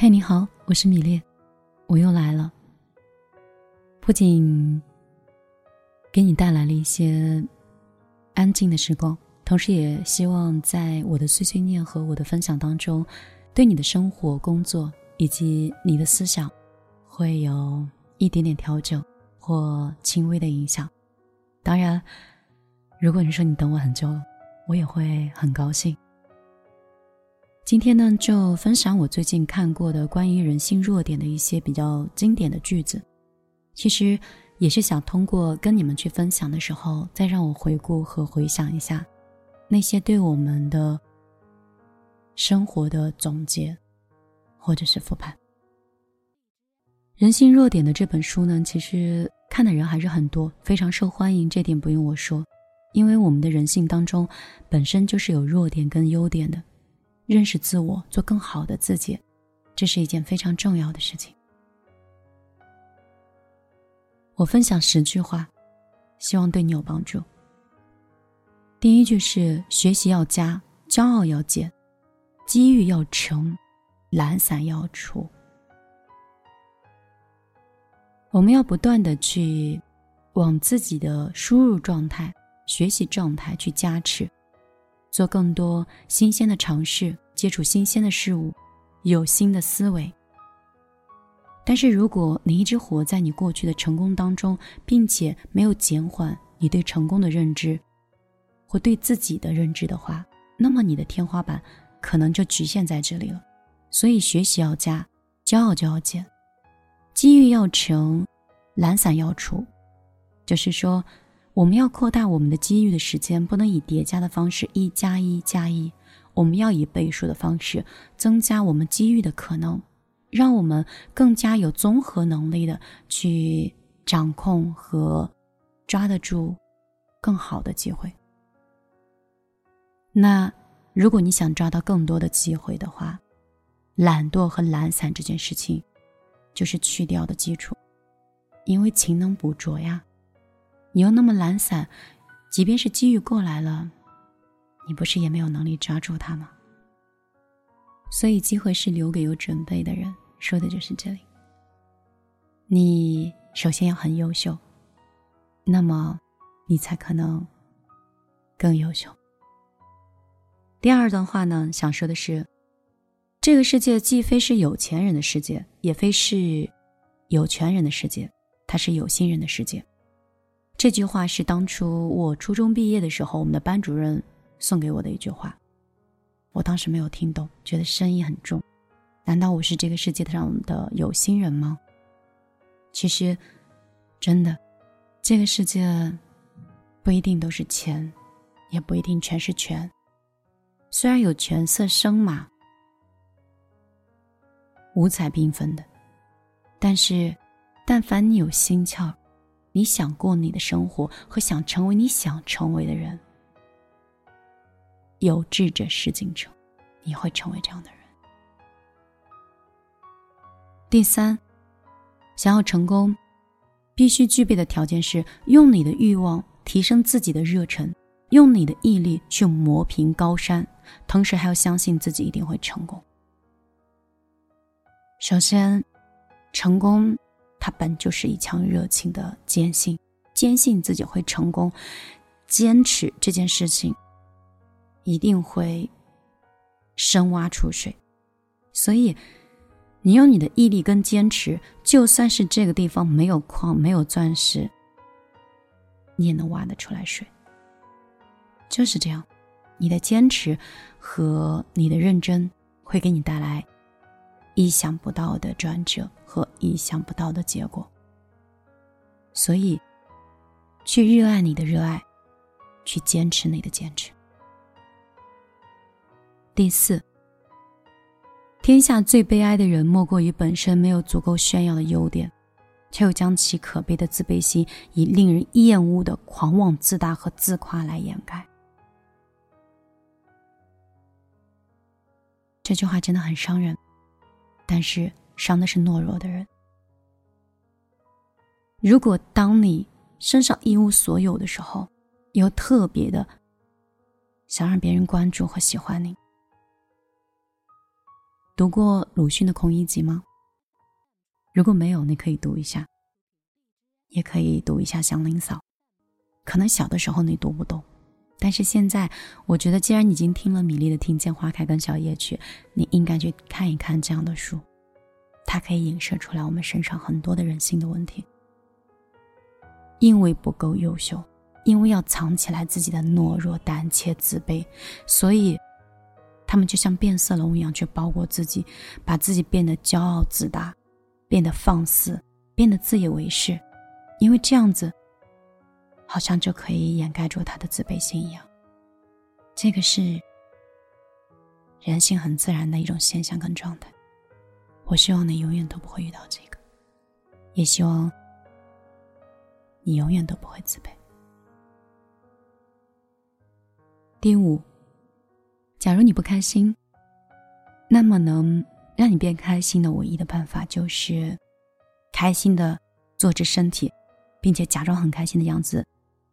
嘿，你好，我是米粒，我又来了。不仅给你带来了一些安静的时光，同时也希望在我的碎碎念和我的分享当中，对你的生活、工作以及你的思想，会有一点点调整或轻微的影响。当然，如果你说你等我很久了，我也会很高兴。今天呢，就分享我最近看过的关于人性弱点的一些比较经典的句子。其实也是想通过跟你们去分享的时候，再让我回顾和回想一下那些对我们的生活的总结，或者是复盘。人性弱点的这本书呢，其实看的人还是很多，非常受欢迎，这点不用我说，因为我们的人性当中本身就是有弱点跟优点的。认识自我，做更好的自己，这是一件非常重要的事情。我分享十句话，希望对你有帮助。第一句是：学习要加，骄傲要减，机遇要成，懒散要除。我们要不断的去往自己的输入状态、学习状态去加持。做更多新鲜的尝试，接触新鲜的事物，有新的思维。但是，如果你一直活在你过去的成功当中，并且没有减缓你对成功的认知，或对自己的认知的话，那么你的天花板可能就局限在这里了。所以，学习要加，骄傲就要减，机遇要成，懒散要除，就是说。我们要扩大我们的机遇的时间，不能以叠加的方式一加一加一，我们要以倍数的方式增加我们机遇的可能，让我们更加有综合能力的去掌控和抓得住更好的机会。那如果你想抓到更多的机会的话，懒惰和懒散这件事情就是去掉的基础，因为勤能补拙呀。你又那么懒散，即便是机遇过来了，你不是也没有能力抓住它吗？所以，机会是留给有准备的人，说的就是这里。你首先要很优秀，那么你才可能更优秀。第二段话呢，想说的是，这个世界既非是有钱人的世界，也非是有权人的世界，它是有心人的世界。这句话是当初我初中毕业的时候，我们的班主任送给我的一句话。我当时没有听懂，觉得声音很重。难道我是这个世界上的有心人吗？其实，真的，这个世界不一定都是钱，也不一定全是权。虽然有权色声马，五彩缤纷的，但是，但凡你有心窍。你想过你的生活和想成为你想成为的人，有志者事竟成，你会成为这样的人。第三，想要成功，必须具备的条件是用你的欲望提升自己的热忱，用你的毅力去磨平高山，同时还要相信自己一定会成功。首先，成功。它本就是一腔热情的坚信，坚信自己会成功，坚持这件事情一定会深挖出水。所以，你用你的毅力跟坚持，就算是这个地方没有矿、没有钻石，你也能挖得出来水。就是这样，你的坚持和你的认真会给你带来。意想不到的转折和意想不到的结果，所以，去热爱你的热爱，去坚持你的坚持。第四，天下最悲哀的人，莫过于本身没有足够炫耀的优点，却又将其可悲的自卑心以令人厌恶的狂妄自大和自夸来掩盖。这句话真的很伤人。但是伤的是懦弱的人。如果当你身上一无所有的时候，又特别的想让别人关注和喜欢你，读过鲁迅的《孔乙己》吗？如果没有，你可以读一下，也可以读一下《祥林嫂》。可能小的时候你读不懂，但是现在我觉得，既然你已经听了米粒的《听见花开》跟《小夜曲》，你应该去看一看这样的书，它可以影射出来我们身上很多的人性的问题。因为不够优秀，因为要藏起来自己的懦弱、胆怯、自卑，所以他们就像变色龙一样去包裹自己，把自己变得骄傲自大。变得放肆，变得自以为是，因为这样子，好像就可以掩盖住他的自卑心一样。这个是人性很自然的一种现象跟状态。我希望你永远都不会遇到这个，也希望你永远都不会自卑。第五，假如你不开心，那么能。让你变开心的唯一的办法就是，开心的坐直身体，并且假装很开心的样子，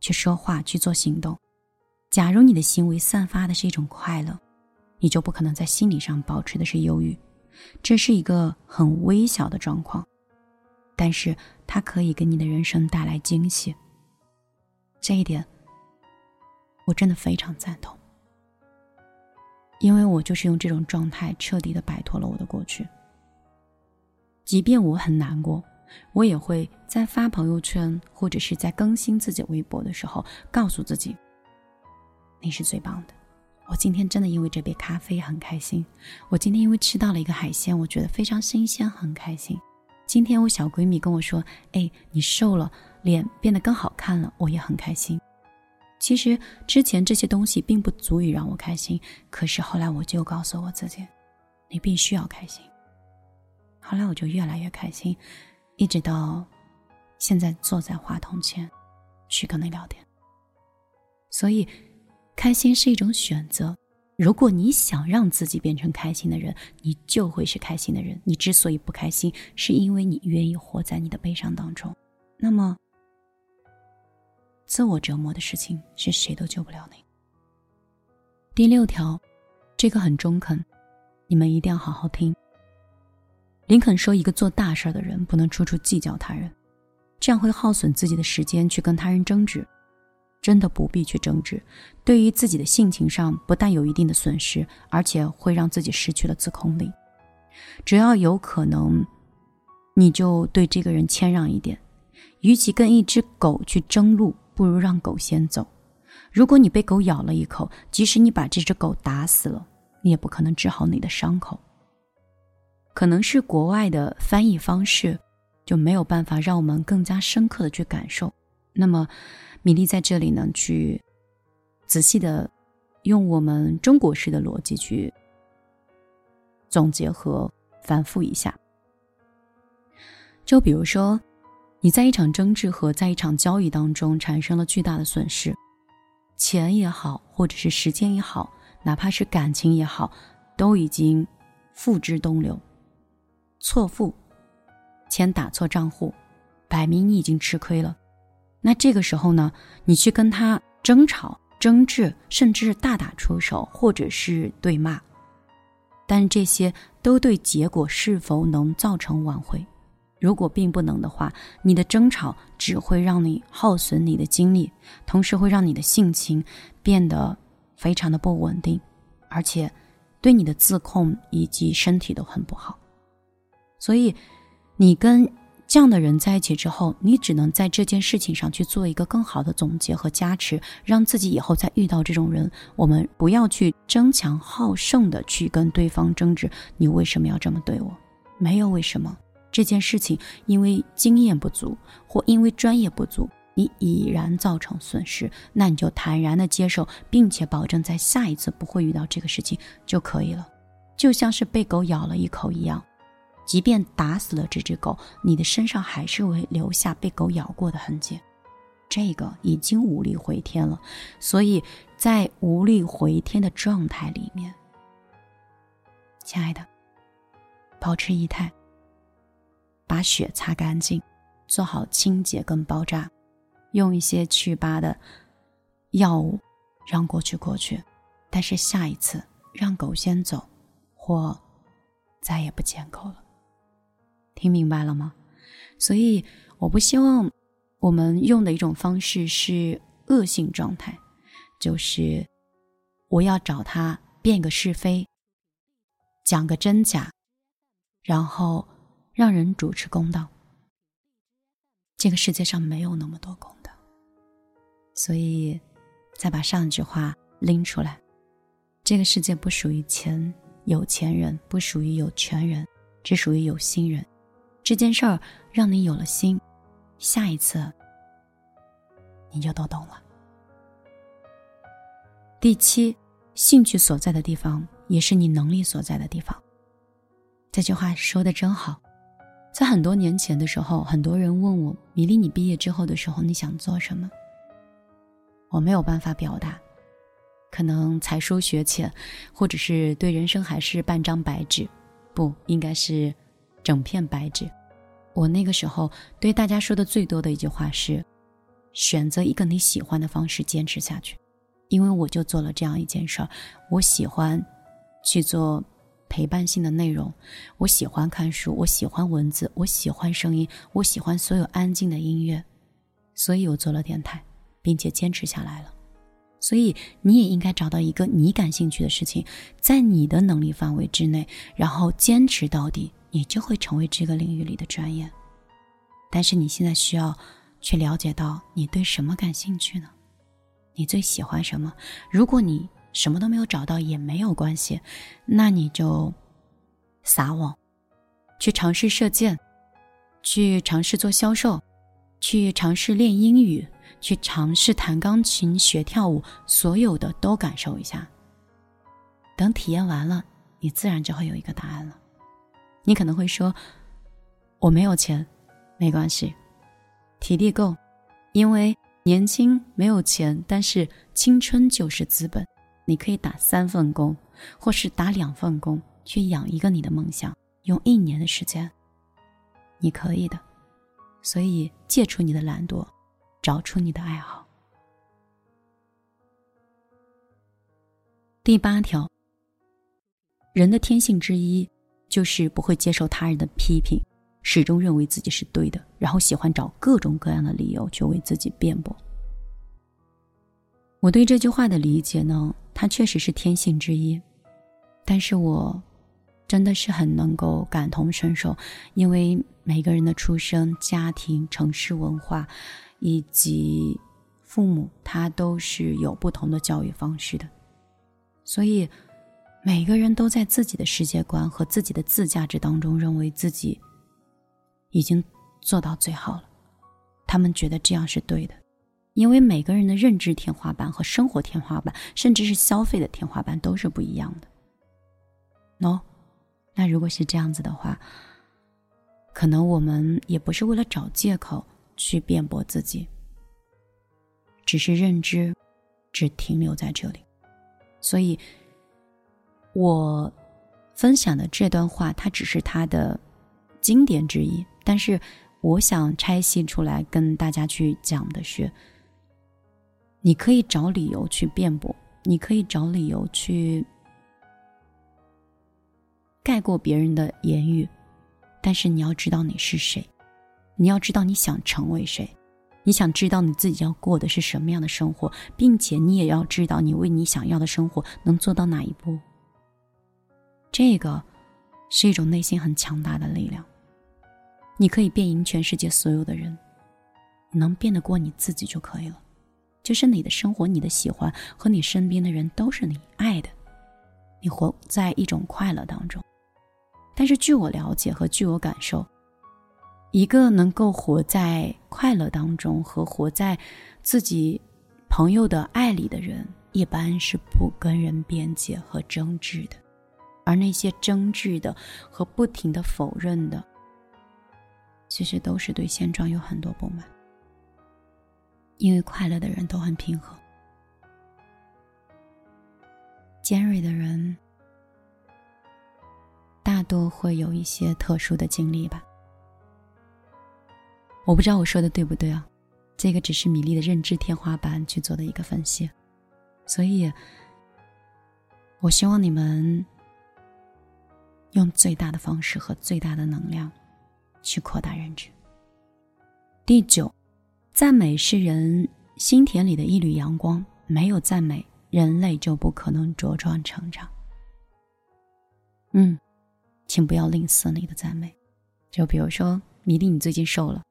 去说话去做行动。假如你的行为散发的是一种快乐，你就不可能在心理上保持的是忧郁。这是一个很微小的状况，但是它可以给你的人生带来惊喜。这一点，我真的非常赞同。因为我就是用这种状态彻底的摆脱了我的过去。即便我很难过，我也会在发朋友圈或者是在更新自己微博的时候，告诉自己：“你是最棒的。”我今天真的因为这杯咖啡很开心。我今天因为吃到了一个海鲜，我觉得非常新鲜，很开心。今天我小闺蜜跟我说：“哎，你瘦了，脸变得更好看了。”我也很开心。其实之前这些东西并不足以让我开心，可是后来我就告诉我自己，你必须要开心。后来我就越来越开心，一直到现在坐在话筒前去跟你聊天。所以，开心是一种选择。如果你想让自己变成开心的人，你就会是开心的人。你之所以不开心，是因为你愿意活在你的悲伤当中。那么。自我折磨的事情是谁都救不了你。第六条，这个很中肯，你们一定要好好听。林肯说：“一个做大事的人不能处处计较他人，这样会耗损自己的时间去跟他人争执。真的不必去争执，对于自己的性情上不但有一定的损失，而且会让自己失去了自控力。只要有可能，你就对这个人谦让一点，与其跟一只狗去争路。”不如让狗先走。如果你被狗咬了一口，即使你把这只狗打死了，你也不可能治好你的伤口。可能是国外的翻译方式就没有办法让我们更加深刻的去感受。那么，米粒在这里呢，去仔细的用我们中国式的逻辑去总结和反复一下。就比如说。你在一场争执和在一场交易当中产生了巨大的损失，钱也好，或者是时间也好，哪怕是感情也好，都已经付之东流，错付，钱打错账户，摆明你已经吃亏了。那这个时候呢，你去跟他争吵、争执，甚至大打出手，或者是对骂，但这些都对结果是否能造成挽回？如果并不能的话，你的争吵只会让你耗损你的精力，同时会让你的性情变得非常的不稳定，而且对你的自控以及身体都很不好。所以，你跟这样的人在一起之后，你只能在这件事情上去做一个更好的总结和加持，让自己以后再遇到这种人，我们不要去争强好胜的去跟对方争执。你为什么要这么对我？没有为什么。这件事情因为经验不足或因为专业不足，你已然造成损失，那你就坦然的接受，并且保证在下一次不会遇到这个事情就可以了。就像是被狗咬了一口一样，即便打死了这只狗，你的身上还是会留下被狗咬过的痕迹，这个已经无力回天了。所以在无力回天的状态里面，亲爱的，保持仪态。把血擦干净，做好清洁跟包扎，用一些祛疤的药物，让过去过去。但是下一次让狗先走，或再也不见狗了。听明白了吗？所以我不希望我们用的一种方式是恶性状态，就是我要找他辩个是非，讲个真假，然后让人主持公道。这个世界上没有那么多公道，所以再把上一句话拎出来：这个世界不属于钱有钱人，不属于有权人，只属于有心人。这件事儿让你有了心，下一次你就都懂了。第七，兴趣所在的地方，也是你能力所在的地方。这句话说的真好。在很多年前的时候，很多人问我：“米粒，你毕业之后的时候你想做什么？”我没有办法表达，可能才疏学浅，或者是对人生还是半张白纸，不应该是整片白纸。我那个时候对大家说的最多的一句话是：选择一个你喜欢的方式坚持下去，因为我就做了这样一件事儿。我喜欢去做陪伴性的内容，我喜欢看书，我喜欢文字，我喜欢声音，我喜欢所有安静的音乐，所以我做了电台，并且坚持下来了。所以你也应该找到一个你感兴趣的事情，在你的能力范围之内，然后坚持到底。你就会成为这个领域里的专业，但是你现在需要去了解到你对什么感兴趣呢？你最喜欢什么？如果你什么都没有找到也没有关系，那你就撒网，去尝试射箭，去尝试做销售，去尝试练英语，去尝试弹钢琴、学跳舞，所有的都感受一下。等体验完了，你自然就会有一个答案了。你可能会说：“我没有钱，没关系，体力够，因为年轻没有钱，但是青春就是资本。你可以打三份工，或是打两份工，去养一个你的梦想，用一年的时间，你可以的。所以，戒除你的懒惰，找出你的爱好。第八条，人的天性之一。”就是不会接受他人的批评，始终认为自己是对的，然后喜欢找各种各样的理由去为自己辩驳。我对这句话的理解呢，它确实是天性之一，但是我真的是很能够感同身受，因为每个人的出生、家庭、城市文化以及父母，他都是有不同的教育方式的，所以。每个人都在自己的世界观和自己的自价值当中，认为自己已经做到最好了。他们觉得这样是对的，因为每个人的认知天花板和生活天花板，甚至是消费的天花板都是不一样的。喏，那如果是这样子的话，可能我们也不是为了找借口去辩驳自己，只是认知只停留在这里，所以。我分享的这段话，它只是它的经典之一。但是，我想拆析出来跟大家去讲的是：你可以找理由去辩驳，你可以找理由去盖过别人的言语，但是你要知道你是谁，你要知道你想成为谁，你想知道你自己要过的是什么样的生活，并且你也要知道你为你想要的生活能做到哪一步。这个是一种内心很强大的力量。你可以变赢全世界所有的人，你能变得过你自己就可以了。就是你的生活、你的喜欢和你身边的人都是你爱的，你活在一种快乐当中。但是据我了解和据我感受，一个能够活在快乐当中和活在自己朋友的爱里的人，一般是不跟人辩解和争执的。而那些争执的和不停的否认的，其实都是对现状有很多不满。因为快乐的人都很平和，尖锐的人大多会有一些特殊的经历吧。我不知道我说的对不对啊？这个只是米粒的认知天花板去做的一个分析，所以我希望你们。用最大的方式和最大的能量去扩大认知。第九，赞美是人心田里的一缕阳光，没有赞美，人类就不可能茁壮成长。嗯，请不要吝啬你的赞美。就比如说，米粒，你最近瘦了，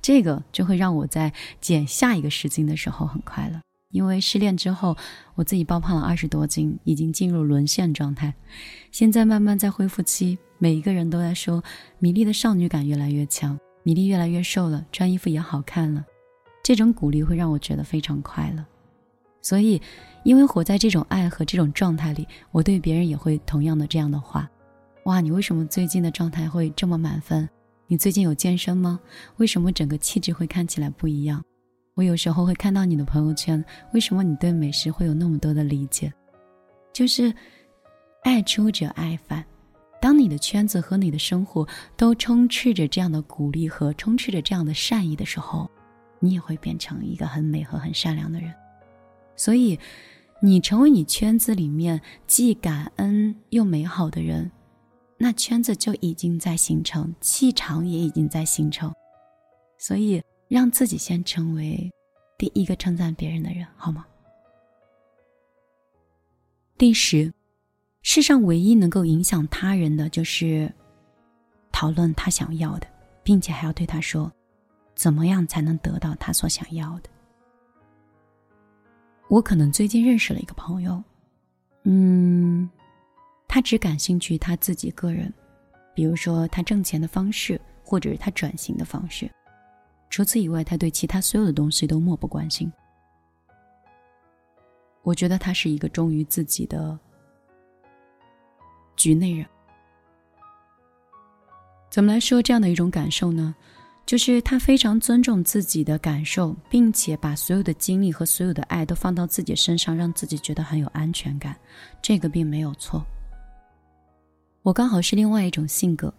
这个就会让我在减下一个十斤的时候很快乐。因为失恋之后，我自己爆胖了二十多斤，已经进入沦陷状态。现在慢慢在恢复期，每一个人都在说米粒的少女感越来越强，米粒越来越瘦了，穿衣服也好看了。这种鼓励会让我觉得非常快乐。所以，因为活在这种爱和这种状态里，我对别人也会同样的这样的话：哇，你为什么最近的状态会这么满分？你最近有健身吗？为什么整个气质会看起来不一样？我有时候会看到你的朋友圈，为什么你对美食会有那么多的理解？就是爱出者爱返。当你的圈子和你的生活都充斥着这样的鼓励和充斥着这样的善意的时候，你也会变成一个很美和很善良的人。所以，你成为你圈子里面既感恩又美好的人，那圈子就已经在形成，气场也已经在形成。所以。让自己先成为第一个称赞别人的人，好吗？第十，世上唯一能够影响他人的，就是讨论他想要的，并且还要对他说，怎么样才能得到他所想要的。我可能最近认识了一个朋友，嗯，他只感兴趣他自己个人，比如说他挣钱的方式，或者是他转型的方式。除此以外，他对其他所有的东西都漠不关心。我觉得他是一个忠于自己的局内人。怎么来说这样的一种感受呢？就是他非常尊重自己的感受，并且把所有的精力和所有的爱都放到自己身上，让自己觉得很有安全感。这个并没有错。我刚好是另外一种性格，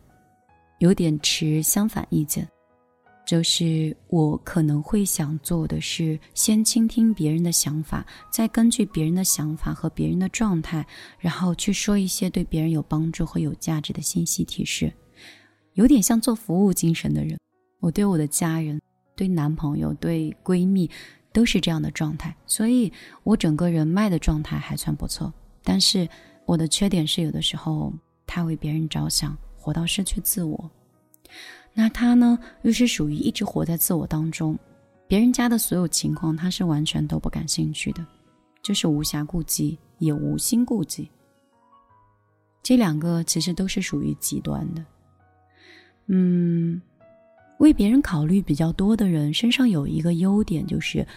有点持相反意见。就是我可能会想做的是，先倾听别人的想法，再根据别人的想法和别人的状态，然后去说一些对别人有帮助和有价值的信息提示，有点像做服务精神的人。我对我的家人、对男朋友、对闺蜜都是这样的状态，所以我整个人脉的状态还算不错。但是我的缺点是，有的时候太为别人着想，活到失去自我。那他呢，又是属于一直活在自我当中，别人家的所有情况，他是完全都不感兴趣的，就是无暇顾及，也无心顾及。这两个其实都是属于极端的。嗯，为别人考虑比较多的人身上有一个优点，就是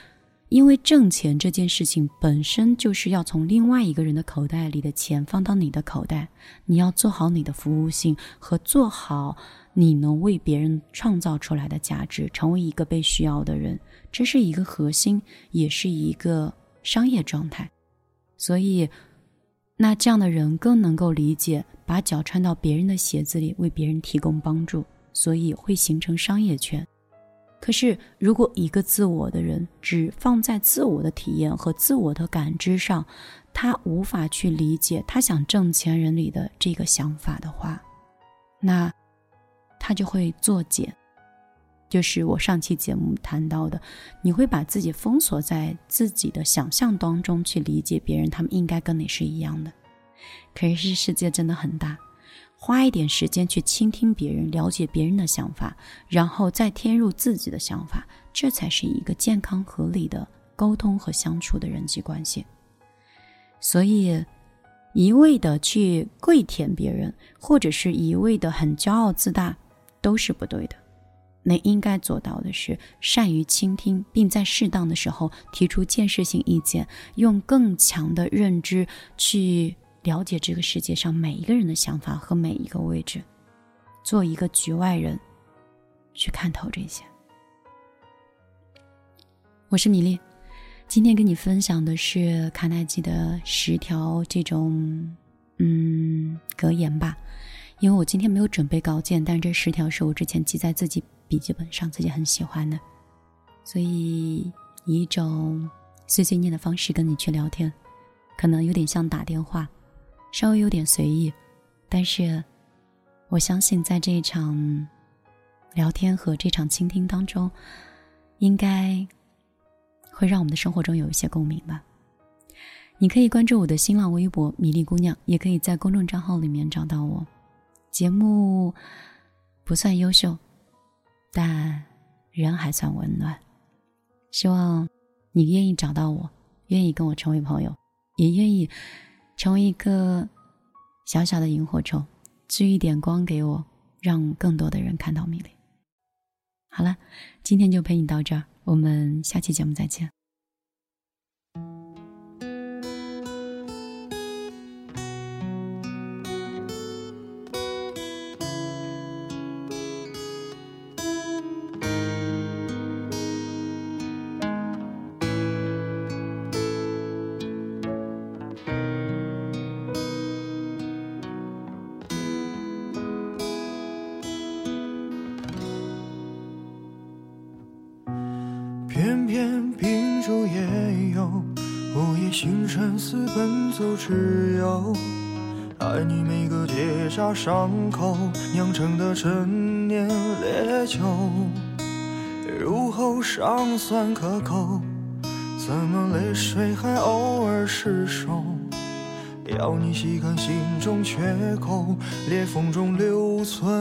因为挣钱这件事情本身就是要从另外一个人的口袋里的钱放到你的口袋，你要做好你的服务性和做好。你能为别人创造出来的价值，成为一个被需要的人，这是一个核心，也是一个商业状态。所以，那这样的人更能够理解把脚穿到别人的鞋子里，为别人提供帮助，所以会形成商业圈。可是，如果一个自我的人只放在自我的体验和自我的感知上，他无法去理解他想挣钱人里的这个想法的话，那。他就会作茧，就是我上期节目谈到的，你会把自己封锁在自己的想象当中去理解别人，他们应该跟你是一样的。可是世界真的很大，花一点时间去倾听别人，了解别人的想法，然后再添入自己的想法，这才是一个健康合理的沟通和相处的人际关系。所以。一味的去跪舔别人，或者是一味的很骄傲自大。都是不对的。你应该做到的是善于倾听，并在适当的时候提出建设性意见，用更强的认知去了解这个世界上每一个人的想法和每一个位置，做一个局外人，去看透这些。我是米粒，今天跟你分享的是卡耐基的十条这种嗯格言吧。因为我今天没有准备稿件，但是这十条是我之前记在自己笔记本上，自己很喜欢的，所以以一种碎碎念的方式跟你去聊天，可能有点像打电话，稍微有点随意，但是，我相信在这一场聊天和这场倾听当中，应该会让我们的生活中有一些共鸣吧。你可以关注我的新浪微博“米粒姑娘”，也可以在公众账号里面找到我。节目不算优秀，但人还算温暖。希望你愿意找到我，愿意跟我成为朋友，也愿意成为一个小小的萤火虫，聚一点光给我，让更多的人看到米粒。好了，今天就陪你到这儿，我们下期节目再见。偏偏秉烛夜游，午夜星辰似奔走之友。爱你每个结痂伤口酿成的陈年烈酒，入喉尚算可口，怎么泪水还偶尔失守？要你细看心中缺口，裂缝中留存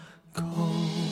口